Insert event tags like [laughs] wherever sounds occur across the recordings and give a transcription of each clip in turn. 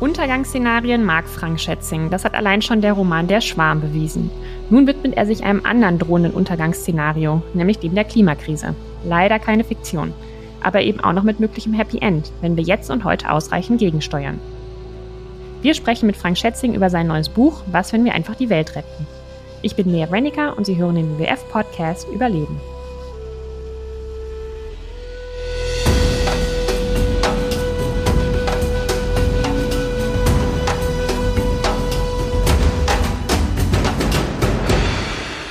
Untergangsszenarien mag Frank Schätzing. Das hat allein schon der Roman Der Schwarm bewiesen. Nun widmet er sich einem anderen drohenden Untergangsszenario, nämlich dem der Klimakrise. Leider keine Fiktion, aber eben auch noch mit möglichem Happy End, wenn wir jetzt und heute ausreichend gegensteuern. Wir sprechen mit Frank Schätzing über sein neues Buch Was, wenn wir einfach die Welt retten. Ich bin Lea Rennicker und Sie hören den WWF-Podcast Überleben.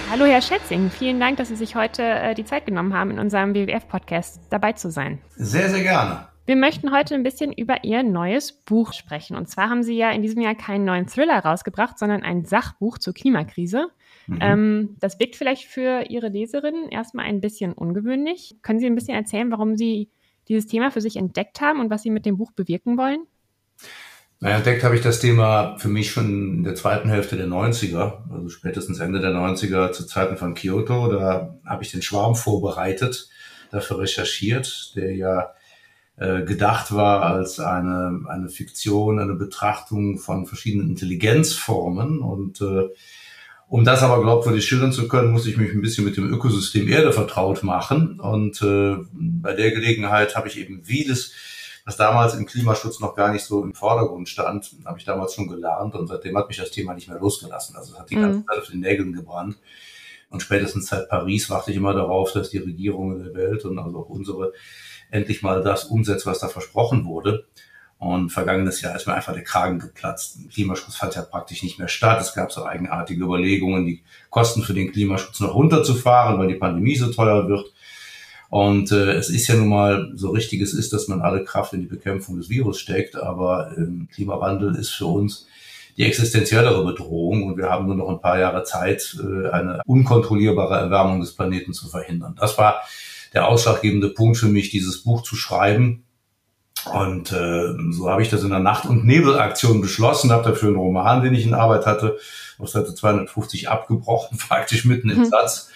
Hallo Herr Schätzing, vielen Dank, dass Sie sich heute äh, die Zeit genommen haben, in unserem WWF-Podcast dabei zu sein. Sehr, sehr gerne. Wir möchten heute ein bisschen über Ihr neues Buch sprechen. Und zwar haben Sie ja in diesem Jahr keinen neuen Thriller rausgebracht, sondern ein Sachbuch zur Klimakrise. Mhm. Ähm, das wirkt vielleicht für Ihre Leserinnen erstmal ein bisschen ungewöhnlich. Können Sie ein bisschen erzählen, warum Sie dieses Thema für sich entdeckt haben und was Sie mit dem Buch bewirken wollen? Naja, entdeckt habe ich das Thema für mich schon in der zweiten Hälfte der 90er, also spätestens Ende der 90er zu Zeiten von Kyoto. Da habe ich den Schwarm vorbereitet, dafür recherchiert, der ja gedacht war als eine, eine Fiktion, eine Betrachtung von verschiedenen Intelligenzformen. Und äh, um das aber glaubwürdig schildern zu können, muss ich mich ein bisschen mit dem Ökosystem Erde vertraut machen. Und äh, bei der Gelegenheit habe ich eben vieles was damals im Klimaschutz noch gar nicht so im Vordergrund stand, habe ich damals schon gelernt und seitdem hat mich das Thema nicht mehr losgelassen. Also es hat die ganze mhm. Zeit auf den Nägeln gebrannt. Und spätestens seit Paris warte ich immer darauf, dass die Regierungen der Welt und also auch unsere endlich mal das umsetzt, was da versprochen wurde. Und vergangenes Jahr ist mir einfach der Kragen geplatzt. Klimaschutz fand ja praktisch nicht mehr statt. Es gab so eigenartige Überlegungen, die Kosten für den Klimaschutz noch runterzufahren, weil die Pandemie so teuer wird. Und äh, es ist ja nun mal so richtig, es ist, dass man alle Kraft in die Bekämpfung des Virus steckt, aber ähm, Klimawandel ist für uns die existenziellere Bedrohung und wir haben nur noch ein paar Jahre Zeit, äh, eine unkontrollierbare Erwärmung des Planeten zu verhindern. Das war der ausschlaggebende Punkt für mich, dieses Buch zu schreiben. Und äh, so habe ich das in der Nacht- und Nebelaktion beschlossen, habe dafür einen Roman, den ich in Arbeit hatte, auf Seite 250 abgebrochen, [laughs] praktisch mitten im hm. Satz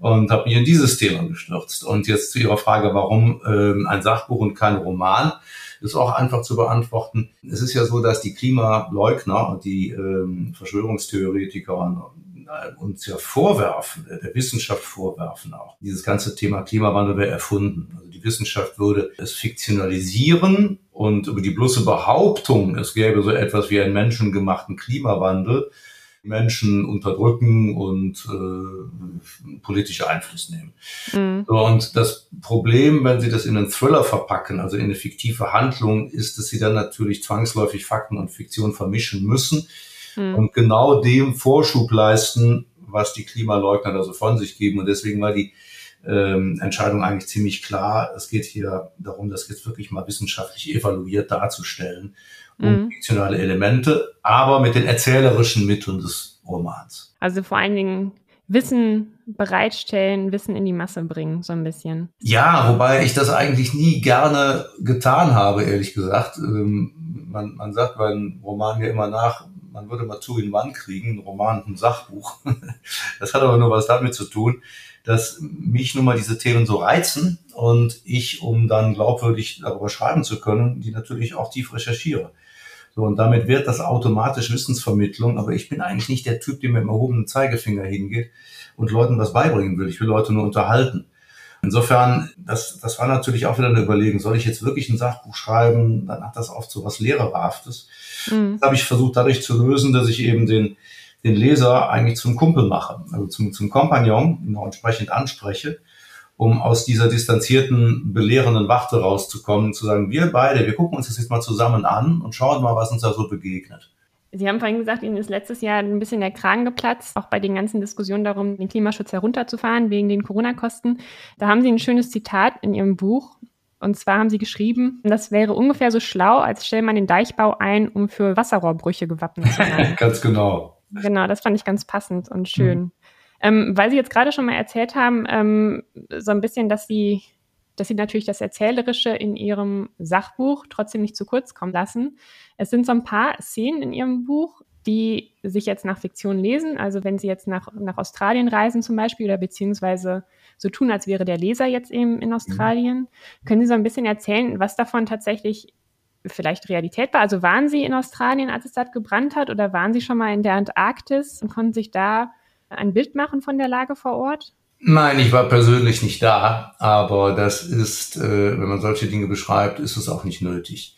und habe mich in dieses Thema gestürzt. Und jetzt zu Ihrer Frage, warum ähm, ein Sachbuch und kein Roman, ist auch einfach zu beantworten. Es ist ja so, dass die Klimaleugner und die ähm, Verschwörungstheoretiker äh, uns ja vorwerfen, der Wissenschaft vorwerfen auch. Dieses ganze Thema Klimawandel wäre erfunden. Also die Wissenschaft würde es fiktionalisieren und über die bloße Behauptung, es gäbe so etwas wie einen menschengemachten Klimawandel, Menschen unterdrücken und äh, politische Einfluss nehmen. Mhm. So, und das Problem, wenn Sie das in einen Thriller verpacken, also in eine fiktive Handlung, ist, dass Sie dann natürlich zwangsläufig Fakten und Fiktion vermischen müssen mhm. und genau dem Vorschub leisten, was die Klimaleugner da so von sich geben. Und deswegen war die ähm, Entscheidung eigentlich ziemlich klar. Es geht hier darum, das jetzt wirklich mal wissenschaftlich evaluiert darzustellen und mhm. fiktionale Elemente, aber mit den erzählerischen Mitteln des Romans. Also vor allen Dingen Wissen bereitstellen, Wissen in die Masse bringen, so ein bisschen. Ja, wobei ich das eigentlich nie gerne getan habe, ehrlich gesagt. Ähm, man, man sagt bei einem Roman ja immer nach, man würde mal zu in Mann kriegen, ein Roman, ein Sachbuch. [laughs] Das hat aber nur was damit zu tun, dass mich nun mal diese Themen so reizen und ich, um dann glaubwürdig darüber schreiben zu können, die natürlich auch tief recherchiere. So, und damit wird das automatisch Wissensvermittlung, aber ich bin eigentlich nicht der Typ, der mit dem erhobenen Zeigefinger hingeht und Leuten was beibringen will. Ich will Leute nur unterhalten. Insofern, das, das war natürlich auch wieder eine Überlegung, soll ich jetzt wirklich ein Sachbuch schreiben? Dann hat das oft so was Lehrerhaftes. Mhm. Das habe ich versucht dadurch zu lösen, dass ich eben den, den Leser eigentlich zum Kumpel mache, also zum, zum Kompagnon, ihn auch entsprechend anspreche um aus dieser distanzierten, belehrenden Wachte rauszukommen, zu sagen, wir beide, wir gucken uns das jetzt mal zusammen an und schauen mal, was uns da so begegnet. Sie haben vorhin gesagt, Ihnen ist letztes Jahr ein bisschen der Kragen geplatzt, auch bei den ganzen Diskussionen darum, den Klimaschutz herunterzufahren wegen den Corona-Kosten. Da haben Sie ein schönes Zitat in Ihrem Buch. Und zwar haben Sie geschrieben, das wäre ungefähr so schlau, als stelle man den Deichbau ein, um für Wasserrohrbrüche gewappnet zu sein. [laughs] ganz genau. Genau, das fand ich ganz passend und schön. Mhm. Ähm, weil Sie jetzt gerade schon mal erzählt haben, ähm, so ein bisschen, dass Sie, dass Sie natürlich das Erzählerische in Ihrem Sachbuch trotzdem nicht zu kurz kommen lassen. Es sind so ein paar Szenen in Ihrem Buch, die sich jetzt nach Fiktion lesen. Also wenn Sie jetzt nach, nach Australien reisen zum Beispiel oder beziehungsweise so tun, als wäre der Leser jetzt eben in Australien. Mhm. Können Sie so ein bisschen erzählen, was davon tatsächlich vielleicht Realität war? Also waren Sie in Australien, als es dort gebrannt hat, oder waren Sie schon mal in der Antarktis und konnten sich da ein Bild machen von der Lage vor Ort? Nein, ich war persönlich nicht da, aber das ist, äh, wenn man solche Dinge beschreibt, ist es auch nicht nötig.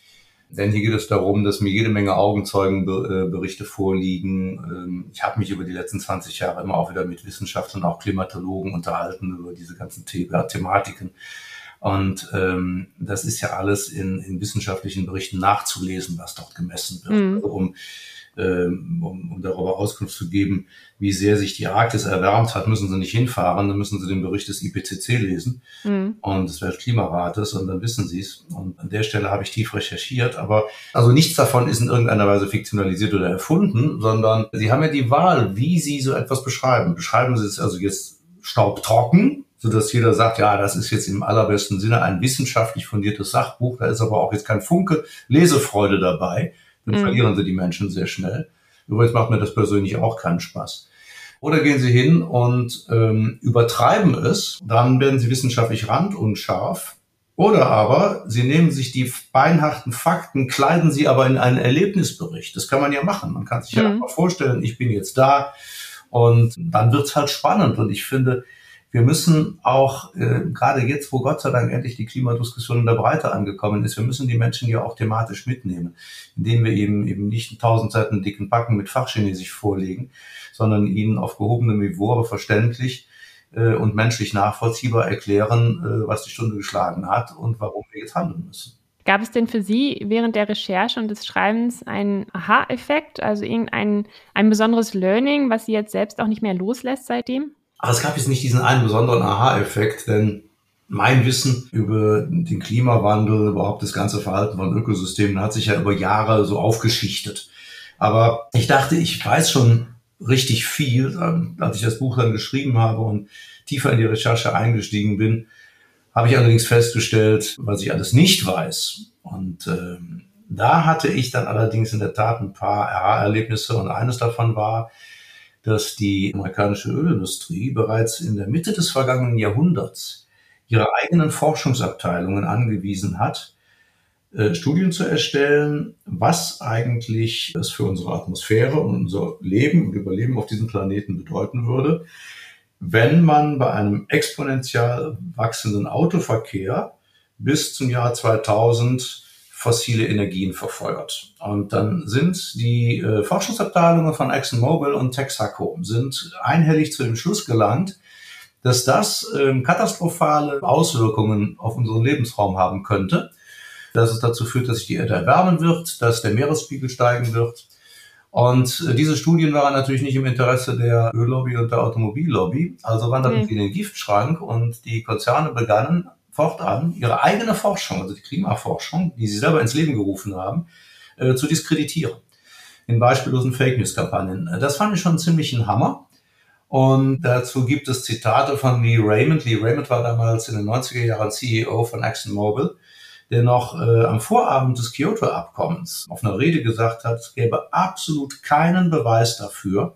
Denn hier geht es darum, dass mir jede Menge Augenzeugenberichte vorliegen. Ähm, ich habe mich über die letzten 20 Jahre immer auch wieder mit Wissenschaftlern, auch Klimatologen unterhalten über diese ganzen Thematiken. Und ähm, das ist ja alles in, in wissenschaftlichen Berichten nachzulesen, was dort gemessen wird. Mhm. Also um um, um darüber Auskunft zu geben, wie sehr sich die Arktis erwärmt hat, müssen sie nicht hinfahren, dann müssen sie den Bericht des IPCC lesen mhm. und des Weltklimarates und dann wissen sie es. Und an der Stelle habe ich tief recherchiert, aber also nichts davon ist in irgendeiner Weise fiktionalisiert oder erfunden, sondern sie haben ja die Wahl, wie sie so etwas beschreiben. Beschreiben sie es also jetzt staubtrocken, so dass jeder sagt, ja, das ist jetzt im allerbesten Sinne ein wissenschaftlich fundiertes Sachbuch, da ist aber auch jetzt kein Funke Lesefreude dabei dann mhm. verlieren sie die Menschen sehr schnell. Übrigens macht mir das persönlich auch keinen Spaß. Oder gehen Sie hin und ähm, übertreiben es, dann werden Sie wissenschaftlich randunscharf. Oder aber Sie nehmen sich die beinharten Fakten, kleiden sie aber in einen Erlebnisbericht. Das kann man ja machen. Man kann sich mhm. ja einfach vorstellen, ich bin jetzt da und dann wird's halt spannend. Und ich finde, wir müssen auch, äh, gerade jetzt, wo Gott sei Dank endlich die Klimadiskussion in der Breite angekommen ist, wir müssen die Menschen ja auch thematisch mitnehmen, indem wir eben eben nicht tausend Seiten dicken Backen mit Fachchinesisch vorlegen, sondern ihnen auf gehobenem Niveau, aber verständlich äh, und menschlich nachvollziehbar erklären, äh, was die Stunde geschlagen hat und warum wir jetzt handeln müssen. Gab es denn für Sie während der Recherche und des Schreibens einen Aha-Effekt, also irgendein ein besonderes Learning, was Sie jetzt selbst auch nicht mehr loslässt seitdem? Aber es gab jetzt nicht diesen einen besonderen Aha-Effekt, denn mein Wissen über den Klimawandel, überhaupt das ganze Verhalten von Ökosystemen hat sich ja über Jahre so aufgeschichtet. Aber ich dachte, ich weiß schon richtig viel, als ich das Buch dann geschrieben habe und tiefer in die Recherche eingestiegen bin, habe ich allerdings festgestellt, was ich alles nicht weiß. Und ähm, da hatte ich dann allerdings in der Tat ein paar Aha-Erlebnisse und eines davon war, dass die amerikanische Ölindustrie bereits in der Mitte des vergangenen Jahrhunderts ihre eigenen Forschungsabteilungen angewiesen hat, äh, Studien zu erstellen, was eigentlich es für unsere Atmosphäre und unser Leben und Überleben auf diesem Planeten bedeuten würde, wenn man bei einem exponentiell wachsenden Autoverkehr bis zum Jahr 2000 fossile Energien verfeuert. Und dann sind die äh, Forschungsabteilungen von ExxonMobil und Texaco sind einhellig zu dem Schluss gelangt, dass das ähm, katastrophale Auswirkungen auf unseren Lebensraum haben könnte, dass es dazu führt, dass sich die Erde erwärmen wird, dass der Meeresspiegel steigen wird. Und äh, diese Studien waren natürlich nicht im Interesse der Öllobby und der Automobillobby, also wanderten sie in den Giftschrank und die Konzerne begannen fortan ihre eigene Forschung, also die Klimaforschung, die sie selber ins Leben gerufen haben, äh, zu diskreditieren. In beispiellosen Fake News Kampagnen. Äh, das fand ich schon ziemlich ein Hammer. Und dazu gibt es Zitate von Lee Raymond. Lee Raymond war damals in den 90er Jahren CEO von ExxonMobil, der noch äh, am Vorabend des Kyoto-Abkommens auf einer Rede gesagt hat, es gäbe absolut keinen Beweis dafür,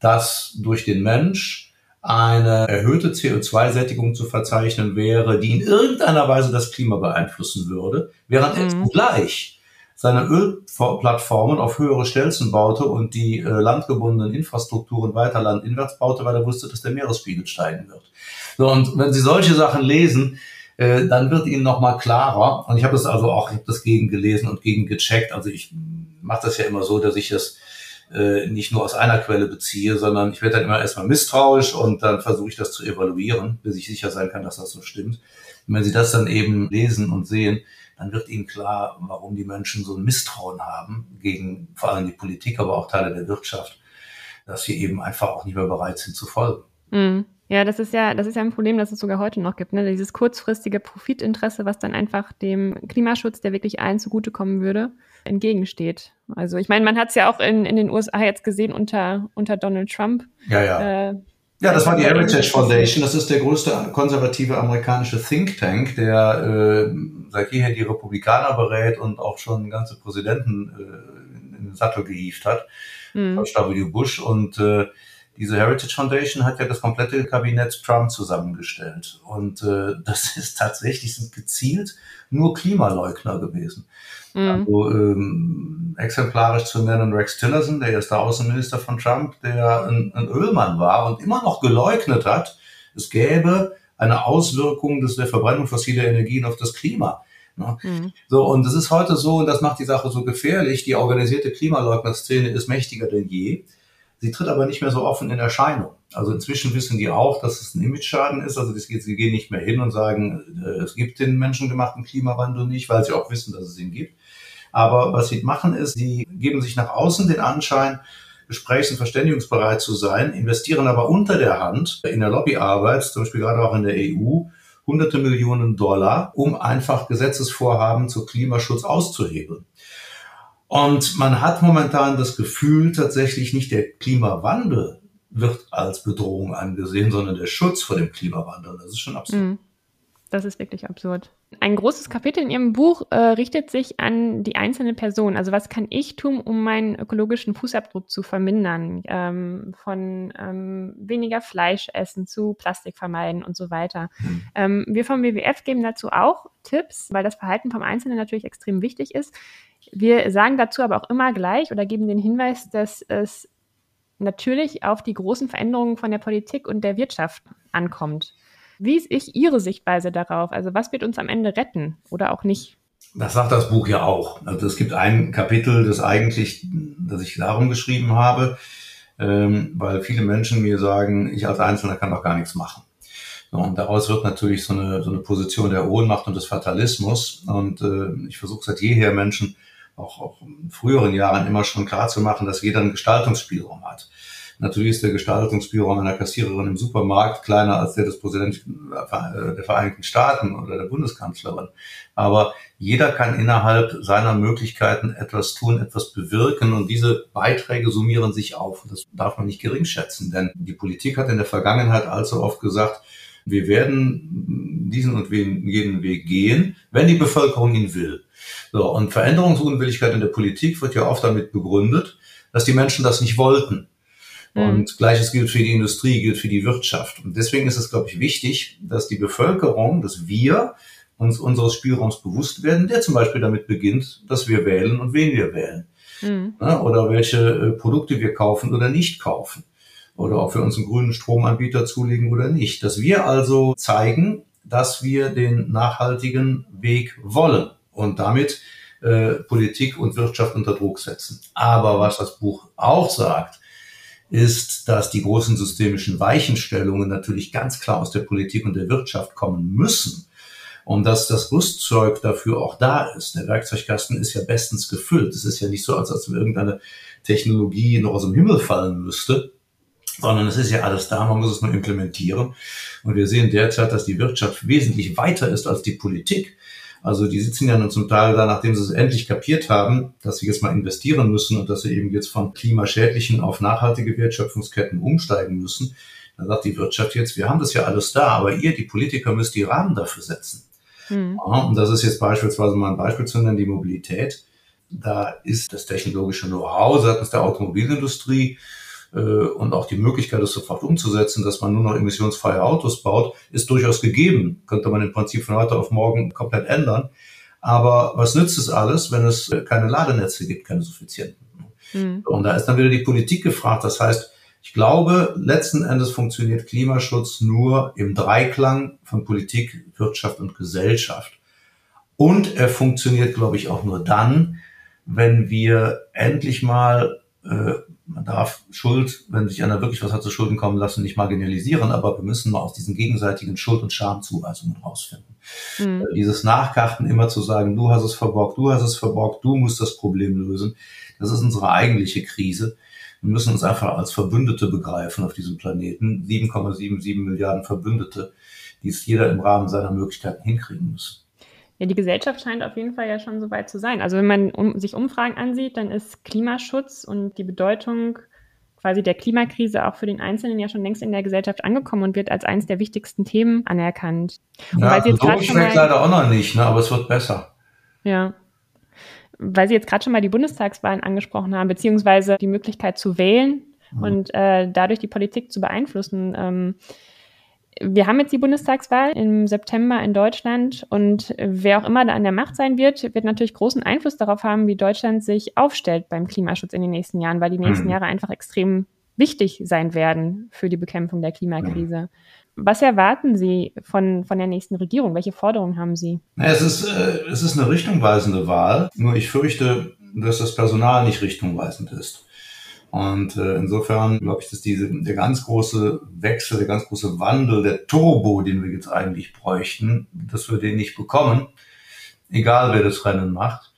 dass durch den Mensch eine erhöhte CO2-Sättigung zu verzeichnen wäre, die in irgendeiner Weise das Klima beeinflussen würde, während er mhm. zugleich seine Ölplattformen auf höhere Stelzen baute und die äh, landgebundenen Infrastrukturen weiter landinwärts baute, weil er wusste, dass der Meeresspiegel steigen wird. So, und wenn Sie solche Sachen lesen, äh, dann wird Ihnen nochmal klarer, und ich habe das also auch, ich habe das gegen gelesen und gegen gecheckt, also ich mache das ja immer so, dass ich das äh, nicht nur aus einer Quelle beziehe, sondern ich werde dann immer erstmal misstrauisch und dann versuche ich das zu evaluieren, bis ich sicher sein kann, dass das so stimmt. Und wenn Sie das dann eben lesen und sehen, dann wird Ihnen klar, warum die Menschen so ein Misstrauen haben gegen vor allem die Politik, aber auch Teile der Wirtschaft, dass sie eben einfach auch nicht mehr bereit sind zu folgen. Mhm. Ja, das ist ja, das ist ja ein Problem, das es sogar heute noch gibt. Ne? Dieses kurzfristige Profitinteresse, was dann einfach dem Klimaschutz, der wirklich allen zugutekommen würde, entgegensteht. Also ich meine, man hat es ja auch in, in den USA jetzt gesehen unter, unter Donald Trump. Ja, ja. Äh, ja, das war die Heritage Foundation. Das ist der größte konservative amerikanische Think Tank, der äh, seit jeher die Republikaner berät und auch schon ganze Präsidenten äh, in den Sattel gehievt hat. mhm. W. Bush. Und äh, diese Heritage Foundation hat ja das komplette Kabinett Trump zusammengestellt. Und äh, das [laughs] ist tatsächlich sind gezielt nur Klimaleugner gewesen. Mhm. Also ähm, exemplarisch zu nennen Rex Tillerson, der erste Außenminister von Trump, der ein, ein Ölmann war und immer noch geleugnet hat, es gäbe eine Auswirkung des, der Verbrennung fossiler Energien auf das Klima. Ne? Mhm. So, und es ist heute so, und das macht die Sache so gefährlich, die organisierte Klimaleugner-Szene ist mächtiger denn je. Sie tritt aber nicht mehr so offen in Erscheinung. Also inzwischen wissen die auch, dass es ein Image-Schaden ist. Also sie gehen nicht mehr hin und sagen, äh, es gibt den menschengemachten Klimawandel nicht, weil sie auch wissen, dass es ihn gibt. Aber was sie machen ist, sie geben sich nach außen den Anschein, gesprächs- und verständigungsbereit zu sein, investieren aber unter der Hand in der Lobbyarbeit, zum Beispiel gerade auch in der EU, hunderte Millionen Dollar, um einfach Gesetzesvorhaben zu Klimaschutz auszuhebeln. Und man hat momentan das Gefühl, tatsächlich nicht der Klimawandel wird als Bedrohung angesehen, sondern der Schutz vor dem Klimawandel. Das ist schon absurd. Mhm. Das ist wirklich absurd. Ein großes Kapitel in Ihrem Buch äh, richtet sich an die einzelne Person. Also was kann ich tun, um meinen ökologischen Fußabdruck zu vermindern? Ähm, von ähm, weniger Fleisch essen zu Plastik vermeiden und so weiter. Mhm. Ähm, wir vom WWF geben dazu auch Tipps, weil das Verhalten vom Einzelnen natürlich extrem wichtig ist. Wir sagen dazu aber auch immer gleich oder geben den Hinweis, dass es natürlich auf die großen Veränderungen von der Politik und der Wirtschaft ankommt. Wie ist ich Ihre Sichtweise darauf? Also was wird uns am Ende retten oder auch nicht? Das sagt das Buch ja auch. Also es gibt ein Kapitel, das eigentlich, das ich darum geschrieben habe, ähm, weil viele Menschen mir sagen, ich als Einzelner kann doch gar nichts machen. Und daraus wird natürlich so eine, so eine Position der Ohnmacht und des Fatalismus. Und äh, ich versuche seit jeher Menschen auch, auch in früheren Jahren immer schon klar zu machen, dass jeder einen Gestaltungsspielraum hat. Natürlich ist der Gestaltungsspielraum einer Kassiererin im Supermarkt kleiner als der des Präsidenten der Vereinigten Staaten oder der Bundeskanzlerin. Aber jeder kann innerhalb seiner Möglichkeiten etwas tun, etwas bewirken und diese Beiträge summieren sich auf. Das darf man nicht gering schätzen, denn die Politik hat in der Vergangenheit allzu oft gesagt, wir werden diesen und jenen Weg gehen, wenn die Bevölkerung ihn will. So, und Veränderungsunwilligkeit in der Politik wird ja oft damit begründet, dass die Menschen das nicht wollten. Mhm. Und gleiches gilt für die Industrie, gilt für die Wirtschaft. Und deswegen ist es, glaube ich, wichtig, dass die Bevölkerung, dass wir uns unseres Spielraums bewusst werden, der zum Beispiel damit beginnt, dass wir wählen und wen wir wählen. Mhm. Oder welche äh, Produkte wir kaufen oder nicht kaufen. Oder ob wir uns einen grünen Stromanbieter zulegen oder nicht. Dass wir also zeigen, dass wir den nachhaltigen Weg wollen und damit äh, Politik und Wirtschaft unter Druck setzen. Aber was das Buch auch sagt, ist, dass die großen systemischen Weichenstellungen natürlich ganz klar aus der Politik und der Wirtschaft kommen müssen und dass das Rüstzeug dafür auch da ist. Der Werkzeugkasten ist ja bestens gefüllt. Es ist ja nicht so, als ob irgendeine Technologie noch aus dem Himmel fallen müsste, sondern es ist ja alles da, man muss es nur implementieren. Und wir sehen derzeit, dass die Wirtschaft wesentlich weiter ist als die Politik. Also die sitzen ja nun zum Teil da, nachdem sie es endlich kapiert haben, dass sie jetzt mal investieren müssen und dass sie eben jetzt von klimaschädlichen auf nachhaltige Wertschöpfungsketten umsteigen müssen. Da sagt die Wirtschaft jetzt, wir haben das ja alles da, aber ihr, die Politiker, müsst die Rahmen dafür setzen. Mhm. Und das ist jetzt beispielsweise mal ein Beispiel zu nennen, die Mobilität. Da ist das technologische Know-how seitens der Automobilindustrie äh, und auch die Möglichkeit, es sofort umzusetzen, dass man nur noch emissionsfreie Autos baut, ist durchaus gegeben. Könnte man im Prinzip von heute auf morgen komplett ändern. Aber was nützt es alles, wenn es keine Ladenetze gibt, keine suffizienten? Mhm. Und da ist dann wieder die Politik gefragt. Das heißt, ich glaube, letzten Endes funktioniert Klimaschutz nur im Dreiklang von Politik, Wirtschaft und Gesellschaft. Und er funktioniert, glaube ich, auch nur dann, wenn wir endlich mal äh, man darf Schuld, wenn sich einer wirklich was hat zu Schulden kommen lassen, nicht marginalisieren, aber wir müssen mal aus diesen gegenseitigen Schuld- und Schamzuweisungen rausfinden. Mhm. Äh, dieses Nachkarten immer zu sagen, du hast es verborgt, du hast es verborgt, du musst das Problem lösen, das ist unsere eigentliche Krise. Wir müssen uns einfach als Verbündete begreifen auf diesem Planeten. 7,77 Milliarden Verbündete, die es jeder im Rahmen seiner Möglichkeiten hinkriegen muss. Ja, die Gesellschaft scheint auf jeden Fall ja schon so weit zu sein. Also wenn man um, sich Umfragen ansieht, dann ist Klimaschutz und die Bedeutung quasi der Klimakrise auch für den Einzelnen ja schon längst in der Gesellschaft angekommen und wird als eines der wichtigsten Themen anerkannt. Und ja, weil Sie jetzt so schmeckt leider auch noch nicht, ne? aber es wird besser. Ja. Weil Sie jetzt gerade schon mal die Bundestagswahlen angesprochen haben, beziehungsweise die Möglichkeit zu wählen mhm. und äh, dadurch die Politik zu beeinflussen. Ähm, wir haben jetzt die Bundestagswahl im September in Deutschland und wer auch immer da an der Macht sein wird, wird natürlich großen Einfluss darauf haben, wie Deutschland sich aufstellt beim Klimaschutz in den nächsten Jahren, weil die nächsten mhm. Jahre einfach extrem wichtig sein werden für die Bekämpfung der Klimakrise. Was erwarten Sie von, von der nächsten Regierung? Welche Forderungen haben Sie? Es ist, äh, es ist eine richtungweisende Wahl, nur ich fürchte, dass das Personal nicht richtungweisend ist. Und äh, insofern glaube ich, dass diese, der ganz große Wechsel, der ganz große Wandel, der Turbo, den wir jetzt eigentlich bräuchten, dass wir den nicht bekommen, egal wer das Rennen macht.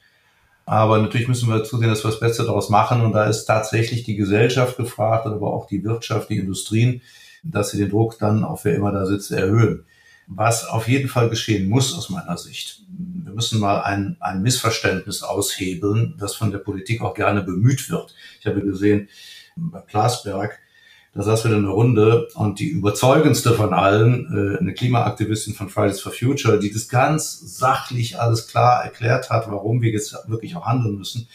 Aber natürlich müssen wir zusehen, dass wir das Beste daraus machen. Und da ist tatsächlich die Gesellschaft gefragt, aber auch die Wirtschaft, die Industrien, dass sie den Druck dann, auf wer immer da sitzt, erhöhen. Was auf jeden Fall geschehen muss aus meiner Sicht. Wir müssen mal ein, ein Missverständnis aushebeln, das von der Politik auch gerne bemüht wird. Ich habe gesehen, bei Plasberg, da saß wieder eine Runde und die überzeugendste von allen, äh, eine Klimaaktivistin von Fridays for Future, die das ganz sachlich alles klar erklärt hat, warum wir jetzt wirklich auch handeln müssen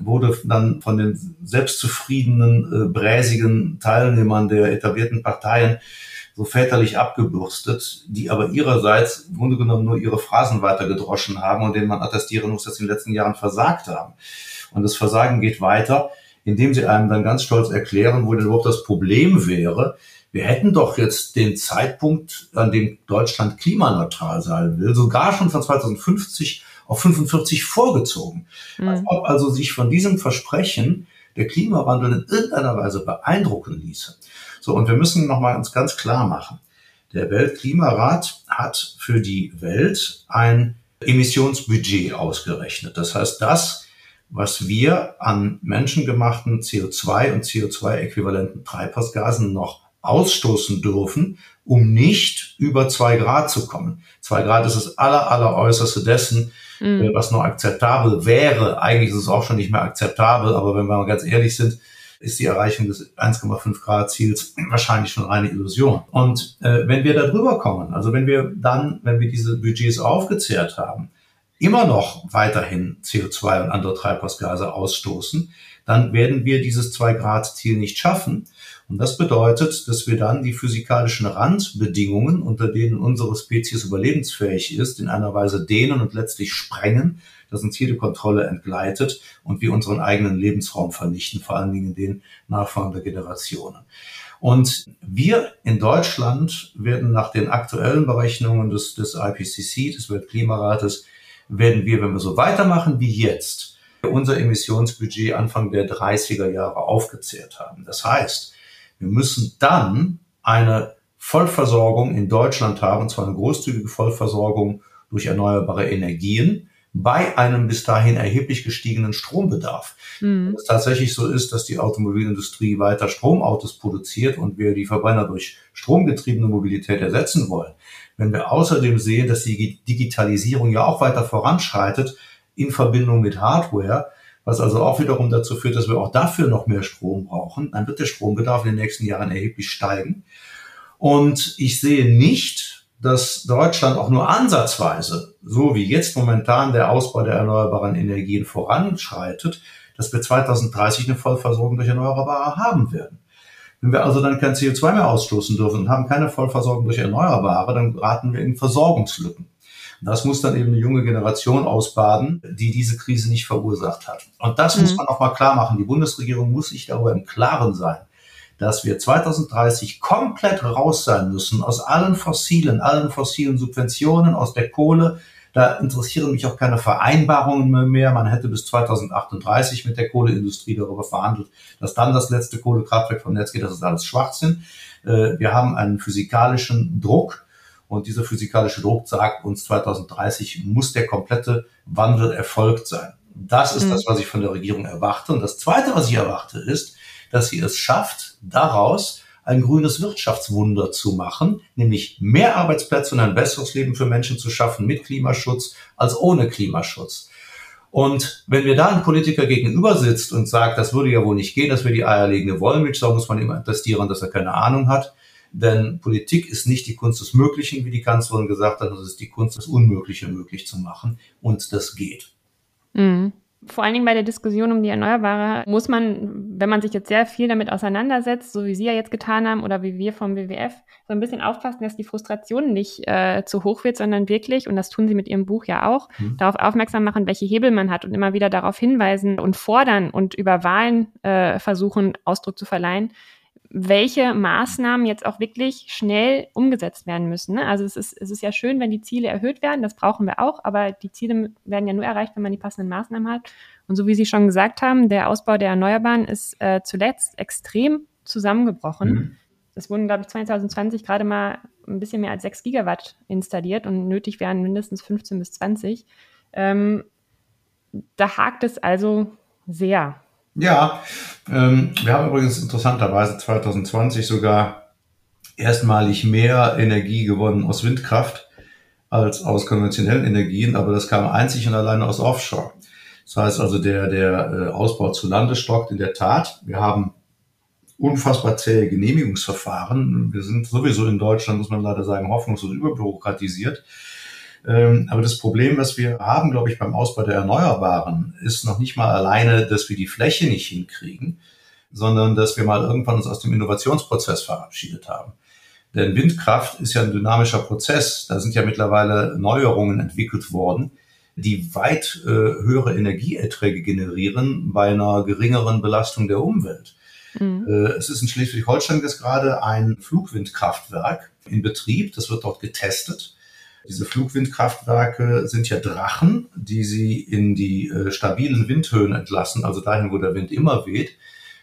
wurde dann von den selbstzufriedenen, äh, bräsigen Teilnehmern der etablierten Parteien so väterlich abgebürstet, die aber ihrerseits im Grunde genommen nur ihre Phrasen weiter gedroschen haben und denen man attestieren muss, dass sie in den letzten Jahren versagt haben. Und das Versagen geht weiter, indem sie einem dann ganz stolz erklären, wo denn überhaupt das Problem wäre. Wir hätten doch jetzt den Zeitpunkt, an dem Deutschland klimaneutral sein will, sogar schon von 2050 auf 45 vorgezogen. Mhm. Als ob also sich von diesem Versprechen der Klimawandel in irgendeiner Weise beeindrucken ließe. So, und wir müssen nochmal uns ganz klar machen. Der Weltklimarat hat für die Welt ein Emissionsbudget ausgerechnet. Das heißt, das, was wir an menschengemachten CO2 und CO2-äquivalenten Treibhausgasen noch ausstoßen dürfen, um nicht über zwei Grad zu kommen. Zwei Grad ist das aller, aller äußerste dessen, mhm. was noch akzeptabel wäre. Eigentlich ist es auch schon nicht mehr akzeptabel, aber wenn wir mal ganz ehrlich sind, ist die Erreichung des 1,5 Grad Ziels [clears throat] wahrscheinlich schon eine Illusion. Und äh, wenn wir da drüber kommen, also wenn wir dann, wenn wir diese Budgets aufgezehrt haben, immer noch weiterhin CO2 und andere Treibhausgase ausstoßen, dann werden wir dieses 2 Grad Ziel nicht schaffen. Und das bedeutet, dass wir dann die physikalischen Randbedingungen, unter denen unsere Spezies überlebensfähig ist, in einer Weise dehnen und letztlich sprengen, dass uns jede Kontrolle entgleitet und wir unseren eigenen Lebensraum vernichten, vor allen Dingen den Nachfahren der Generationen. Und wir in Deutschland werden nach den aktuellen Berechnungen des, des IPCC, des Weltklimarates, werden wir, wenn wir so weitermachen wie jetzt, unser Emissionsbudget Anfang der 30er Jahre aufgezehrt haben. Das heißt, wir müssen dann eine Vollversorgung in Deutschland haben, und zwar eine großzügige Vollversorgung durch erneuerbare Energien bei einem bis dahin erheblich gestiegenen Strombedarf. Mhm. Wenn es tatsächlich so ist, dass die Automobilindustrie weiter Stromautos produziert und wir die Verbrenner durch stromgetriebene Mobilität ersetzen wollen, wenn wir außerdem sehen, dass die Digitalisierung ja auch weiter voranschreitet in Verbindung mit Hardware, was also auch wiederum dazu führt, dass wir auch dafür noch mehr Strom brauchen, dann wird der Strombedarf in den nächsten Jahren erheblich steigen. Und ich sehe nicht, dass Deutschland auch nur ansatzweise, so wie jetzt momentan der Ausbau der erneuerbaren Energien voranschreitet, dass wir 2030 eine Vollversorgung durch Erneuerbare haben werden. Wenn wir also dann kein CO2 mehr ausstoßen dürfen und haben keine Vollversorgung durch Erneuerbare, dann geraten wir in Versorgungslücken. Das muss dann eben eine junge Generation ausbaden, die diese Krise nicht verursacht hat. Und das mhm. muss man auch mal klar machen. Die Bundesregierung muss sich darüber im Klaren sein, dass wir 2030 komplett raus sein müssen aus allen fossilen, allen fossilen Subventionen, aus der Kohle. Da interessieren mich auch keine Vereinbarungen mehr. Man hätte bis 2038 mit der Kohleindustrie darüber verhandelt, dass dann das letzte Kohlekraftwerk vom Netz geht. Das ist alles Schwachsinn. Äh, wir haben einen physikalischen Druck, und dieser physikalische Druck sagt uns, 2030 muss der komplette Wandel erfolgt sein. Das ist mhm. das, was ich von der Regierung erwarte. Und das Zweite, was ich erwarte, ist, dass sie es schafft, daraus ein grünes Wirtschaftswunder zu machen, nämlich mehr Arbeitsplätze und ein besseres Leben für Menschen zu schaffen mit Klimaschutz als ohne Klimaschutz. Und wenn mir da ein Politiker gegenüber sitzt und sagt, das würde ja wohl nicht gehen, dass wir die eierlegende Wollmilchsau, muss man ihm attestieren, dass er keine Ahnung hat. Denn Politik ist nicht die Kunst des Möglichen, wie die Kanzlerin gesagt hat, es ist die Kunst, das Unmögliche möglich zu machen. Und das geht. Mhm. Vor allen Dingen bei der Diskussion um die Erneuerbare muss man, wenn man sich jetzt sehr viel damit auseinandersetzt, so wie Sie ja jetzt getan haben oder wie wir vom WWF, so ein bisschen aufpassen, dass die Frustration nicht äh, zu hoch wird, sondern wirklich, und das tun Sie mit Ihrem Buch ja auch, mhm. darauf aufmerksam machen, welche Hebel man hat und immer wieder darauf hinweisen und fordern und über Wahlen äh, versuchen, Ausdruck zu verleihen, welche Maßnahmen jetzt auch wirklich schnell umgesetzt werden müssen. Ne? Also es ist, es ist ja schön, wenn die Ziele erhöht werden, das brauchen wir auch, aber die Ziele werden ja nur erreicht, wenn man die passenden Maßnahmen hat. Und so wie Sie schon gesagt haben, der Ausbau der Erneuerbaren ist äh, zuletzt extrem zusammengebrochen. Mhm. Es wurden, glaube ich, 2020 gerade mal ein bisschen mehr als 6 Gigawatt installiert und nötig wären mindestens 15 bis 20. Ähm, da hakt es also sehr. Ja, ähm, wir haben übrigens interessanterweise 2020 sogar erstmalig mehr Energie gewonnen aus Windkraft als aus konventionellen Energien, aber das kam einzig und alleine aus Offshore. Das heißt also, der, der äh, Ausbau zu Lande stockt in der Tat. Wir haben unfassbar zähe Genehmigungsverfahren. Wir sind sowieso in Deutschland, muss man leider sagen, hoffnungslos überbürokratisiert. Ähm, aber das Problem, was wir haben, glaube ich, beim Ausbau der Erneuerbaren, ist noch nicht mal alleine, dass wir die Fläche nicht hinkriegen, sondern dass wir mal irgendwann uns aus dem Innovationsprozess verabschiedet haben. Denn Windkraft ist ja ein dynamischer Prozess. Da sind ja mittlerweile Neuerungen entwickelt worden, die weit äh, höhere Energieerträge generieren bei einer geringeren Belastung der Umwelt. Mhm. Äh, es ist in Schleswig-Holstein jetzt gerade ein Flugwindkraftwerk in Betrieb. Das wird dort getestet. Diese Flugwindkraftwerke sind ja Drachen, die sie in die äh, stabilen Windhöhen entlassen, also dahin, wo der Wind immer weht.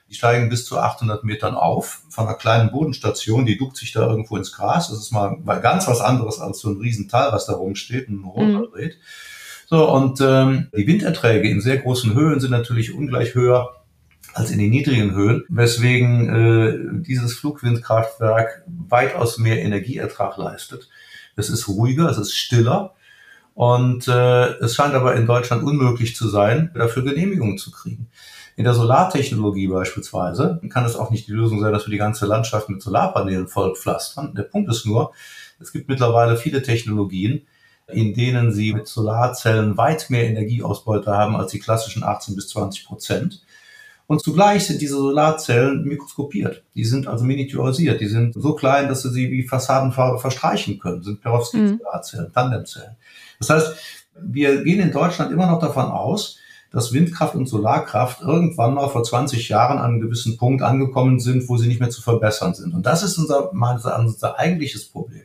Die steigen bis zu 800 Metern auf von einer kleinen Bodenstation, die duckt sich da irgendwo ins Gras. Das ist mal, mal ganz was anderes als so ein Riesental, was da rumsteht und runterdreht. Mhm. So, und ähm, die Winderträge in sehr großen Höhen sind natürlich ungleich höher als in den niedrigen Höhen, weswegen äh, dieses Flugwindkraftwerk weitaus mehr Energieertrag leistet. Es ist ruhiger, es ist stiller. Und äh, es scheint aber in Deutschland unmöglich zu sein, dafür Genehmigungen zu kriegen. In der Solartechnologie beispielsweise kann es auch nicht die Lösung sein, dass wir die ganze Landschaft mit Solarpanelen vollpflastern. Der Punkt ist nur, es gibt mittlerweile viele Technologien, in denen sie mit Solarzellen weit mehr Energieausbeute haben als die klassischen 18 bis 20 Prozent. Und zugleich sind diese Solarzellen mikroskopiert. Die sind also miniaturisiert. Die sind so klein, dass sie sie wie Fassadenfarbe verstreichen können. Sind Perovskit-Solarzellen, mhm. Tandemzellen. Das heißt, wir gehen in Deutschland immer noch davon aus, dass Windkraft und Solarkraft irgendwann mal vor 20 Jahren an einem gewissen Punkt angekommen sind, wo sie nicht mehr zu verbessern sind. Und das ist unser, unser eigentliches Problem.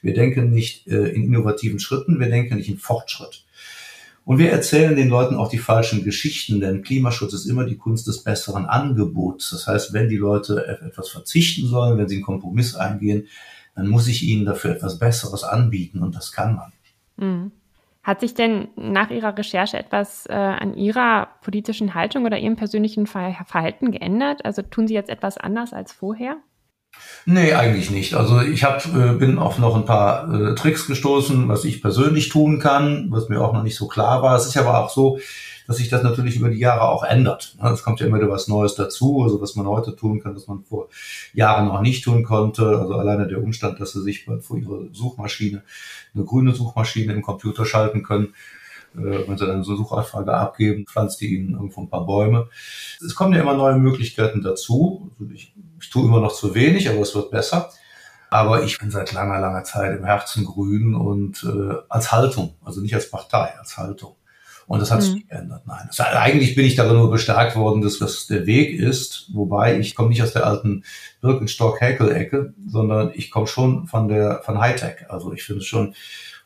Wir denken nicht äh, in innovativen Schritten, wir denken nicht in Fortschritt. Und wir erzählen den Leuten auch die falschen Geschichten, denn Klimaschutz ist immer die Kunst des besseren Angebots. Das heißt, wenn die Leute etwas verzichten sollen, wenn sie einen Kompromiss eingehen, dann muss ich ihnen dafür etwas Besseres anbieten und das kann man. Mhm. Hat sich denn nach Ihrer Recherche etwas äh, an Ihrer politischen Haltung oder Ihrem persönlichen Verhalten geändert? Also tun Sie jetzt etwas anders als vorher? Nee, eigentlich nicht. Also ich hab, äh, bin auf noch ein paar äh, Tricks gestoßen, was ich persönlich tun kann, was mir auch noch nicht so klar war. Es ist aber auch so, dass sich das natürlich über die Jahre auch ändert. Es kommt ja immer wieder was Neues dazu, also was man heute tun kann, was man vor Jahren noch nicht tun konnte. Also alleine der Umstand, dass sie sich vor ihre Suchmaschine, eine grüne Suchmaschine im Computer schalten können, äh, wenn sie dann so eine Suchanfrage abgeben, pflanzt die ihnen irgendwo ein paar Bäume. Es kommen ja immer neue Möglichkeiten dazu. Also ich, ich tue immer noch zu wenig, aber es wird besser. Aber ich bin seit langer, langer Zeit im Herzen grün und äh, als Haltung, also nicht als Partei, als Haltung. Und das hat sich mhm. nicht geändert. Nein. Das, eigentlich bin ich darin nur bestärkt worden, dass das der Weg ist. Wobei ich komme nicht aus der alten Birkenstock-Häkel-Ecke, sondern ich komme schon von der von Hightech. Also ich finde es schon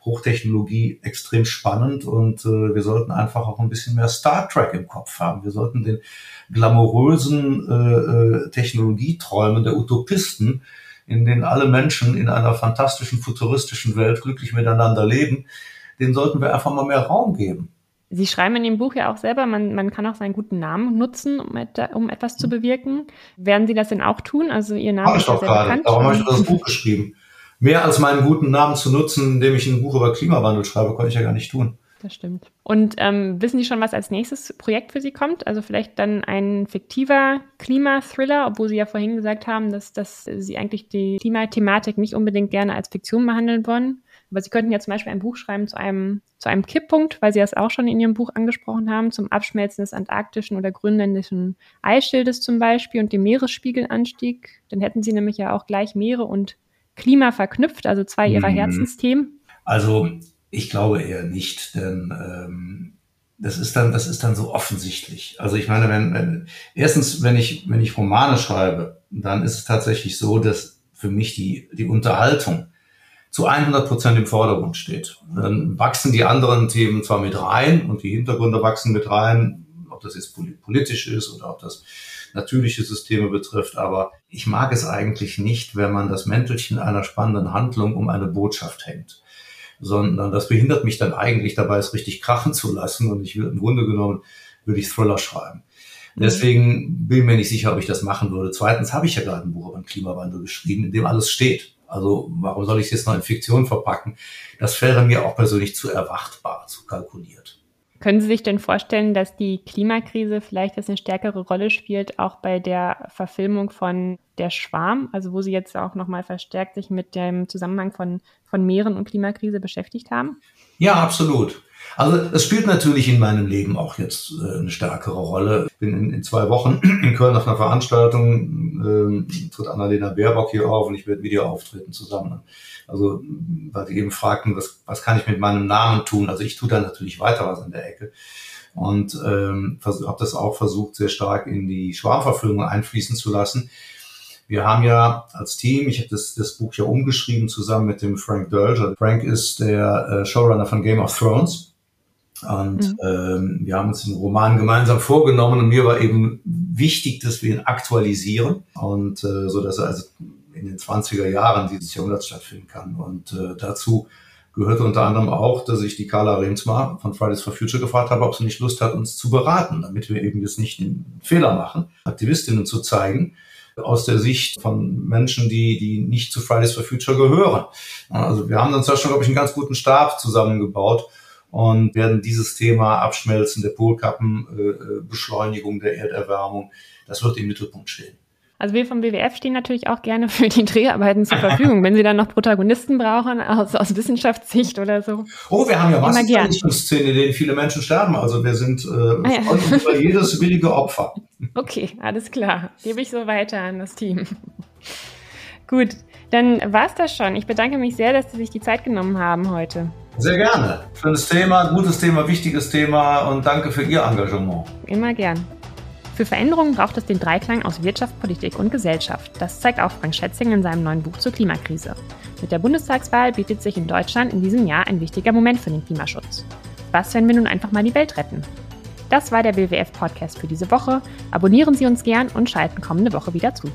Hochtechnologie extrem spannend und äh, wir sollten einfach auch ein bisschen mehr Star Trek im Kopf haben. Wir sollten den glamourösen äh, äh, Technologieträumen der Utopisten, in denen alle Menschen in einer fantastischen, futuristischen Welt glücklich miteinander leben, den sollten wir einfach mal mehr Raum geben. Sie schreiben in dem Buch ja auch selber, man, man kann auch seinen guten Namen nutzen, um, et, um etwas zu bewirken. Werden Sie das denn auch tun? Also Ihr Name Habe ist ich doch ja gerade. Bekannt. Darum habe ich das Buch geschrieben mehr als meinen guten Namen zu nutzen, indem ich ein Buch über Klimawandel schreibe, konnte ich ja gar nicht tun. Das stimmt. Und ähm, wissen Sie schon, was als nächstes Projekt für Sie kommt? Also vielleicht dann ein fiktiver Klimathriller, obwohl Sie ja vorhin gesagt haben, dass, dass Sie eigentlich die Klimathematik nicht unbedingt gerne als Fiktion behandeln wollen. Aber Sie könnten ja zum Beispiel ein Buch schreiben zu einem, zu einem Kipppunkt, weil Sie das auch schon in Ihrem Buch angesprochen haben, zum Abschmelzen des antarktischen oder grönländischen Eisschildes zum Beispiel und dem Meeresspiegelanstieg. Dann hätten Sie nämlich ja auch gleich Meere und Klima verknüpft, also zwei Ihrer mhm. Herzensthemen. Also ich glaube eher nicht, denn ähm, das ist dann, das ist dann so offensichtlich. Also ich meine, wenn, wenn erstens, wenn ich, wenn ich Romane schreibe, dann ist es tatsächlich so, dass für mich die, die Unterhaltung zu 100 Prozent im Vordergrund steht. Dann wachsen die anderen Themen zwar mit rein und die Hintergründe wachsen mit rein, ob das jetzt politisch ist oder ob das natürliche Systeme betrifft, aber ich mag es eigentlich nicht, wenn man das Mäntelchen einer spannenden Handlung um eine Botschaft hängt sondern das behindert mich dann eigentlich dabei, es richtig krachen zu lassen. Und ich will im Grunde genommen, würde ich Thriller schreiben. Mhm. Deswegen bin ich mir nicht sicher, ob ich das machen würde. Zweitens habe ich ja gerade ein Buch über den Klimawandel geschrieben, in dem alles steht. Also warum soll ich es jetzt noch in Fiktion verpacken? Das wäre mir auch persönlich zu erwartbar, zu kalkuliert. Können Sie sich denn vorstellen, dass die Klimakrise vielleicht eine stärkere Rolle spielt, auch bei der Verfilmung von Der Schwarm, also wo Sie jetzt auch nochmal verstärkt sich mit dem Zusammenhang von, von Meeren und Klimakrise beschäftigt haben? Ja, absolut. Also es spielt natürlich in meinem Leben auch jetzt äh, eine stärkere Rolle. Ich bin in, in, zwei Wochen [clears throat] in Köln auf einer Veranstaltung, äh, tritt Annalena Baerbock hier auf und ich werde Video auftreten zusammen. Also weil die eben fragten, was, was kann ich mit meinem Namen tun? Also ich tue da natürlich weiter was in der Ecke und ähm, habe das auch versucht, sehr stark in die Schwarmverfüllung einfließen zu lassen. Wir haben ja als Team, ich habe das, das Buch ja umgeschrieben zusammen mit dem Frank Dölger. Frank ist der äh, Showrunner von Game of Thrones und mhm. ähm, wir haben uns den Roman gemeinsam vorgenommen und mir war eben wichtig, dass wir ihn aktualisieren und äh, so dass er also in den 20er Jahren dieses Jahrhunderts stattfinden kann. Und äh, dazu gehörte unter anderem auch, dass ich die Carla Remsmar von Fridays for Future gefragt habe, ob sie nicht Lust hat, uns zu beraten, damit wir eben jetzt nicht den Fehler machen, Aktivistinnen zu zeigen, aus der Sicht von Menschen, die, die nicht zu Fridays for Future gehören. Also wir haben uns da schon, glaube ich, einen ganz guten Stab zusammengebaut und werden dieses Thema Abschmelzen der Polkappen, äh, äh, Beschleunigung der Erderwärmung, das wird im Mittelpunkt stehen. Also wir vom WWF stehen natürlich auch gerne für die Dreharbeiten zur Verfügung, wenn Sie dann noch Protagonisten brauchen aus, aus Wissenschaftssicht oder so. Oh, wir haben ja Massenvernichtungsszenen, in denen viele Menschen sterben. Also wir sind äh, ah, ja. über jedes willige Opfer. Okay, alles klar. Gebe ich so weiter an das Team. Gut, dann war es das schon. Ich bedanke mich sehr, dass Sie sich die Zeit genommen haben heute. Sehr gerne. Schönes Thema, gutes Thema, wichtiges Thema und danke für Ihr Engagement. Immer gern. Für Veränderungen braucht es den Dreiklang aus Wirtschaft, Politik und Gesellschaft. Das zeigt auch Frank Schätzing in seinem neuen Buch zur Klimakrise. Mit der Bundestagswahl bietet sich in Deutschland in diesem Jahr ein wichtiger Moment für den Klimaschutz. Was, wenn wir nun einfach mal die Welt retten? Das war der BWF-Podcast für diese Woche. Abonnieren Sie uns gern und schalten kommende Woche wieder zu.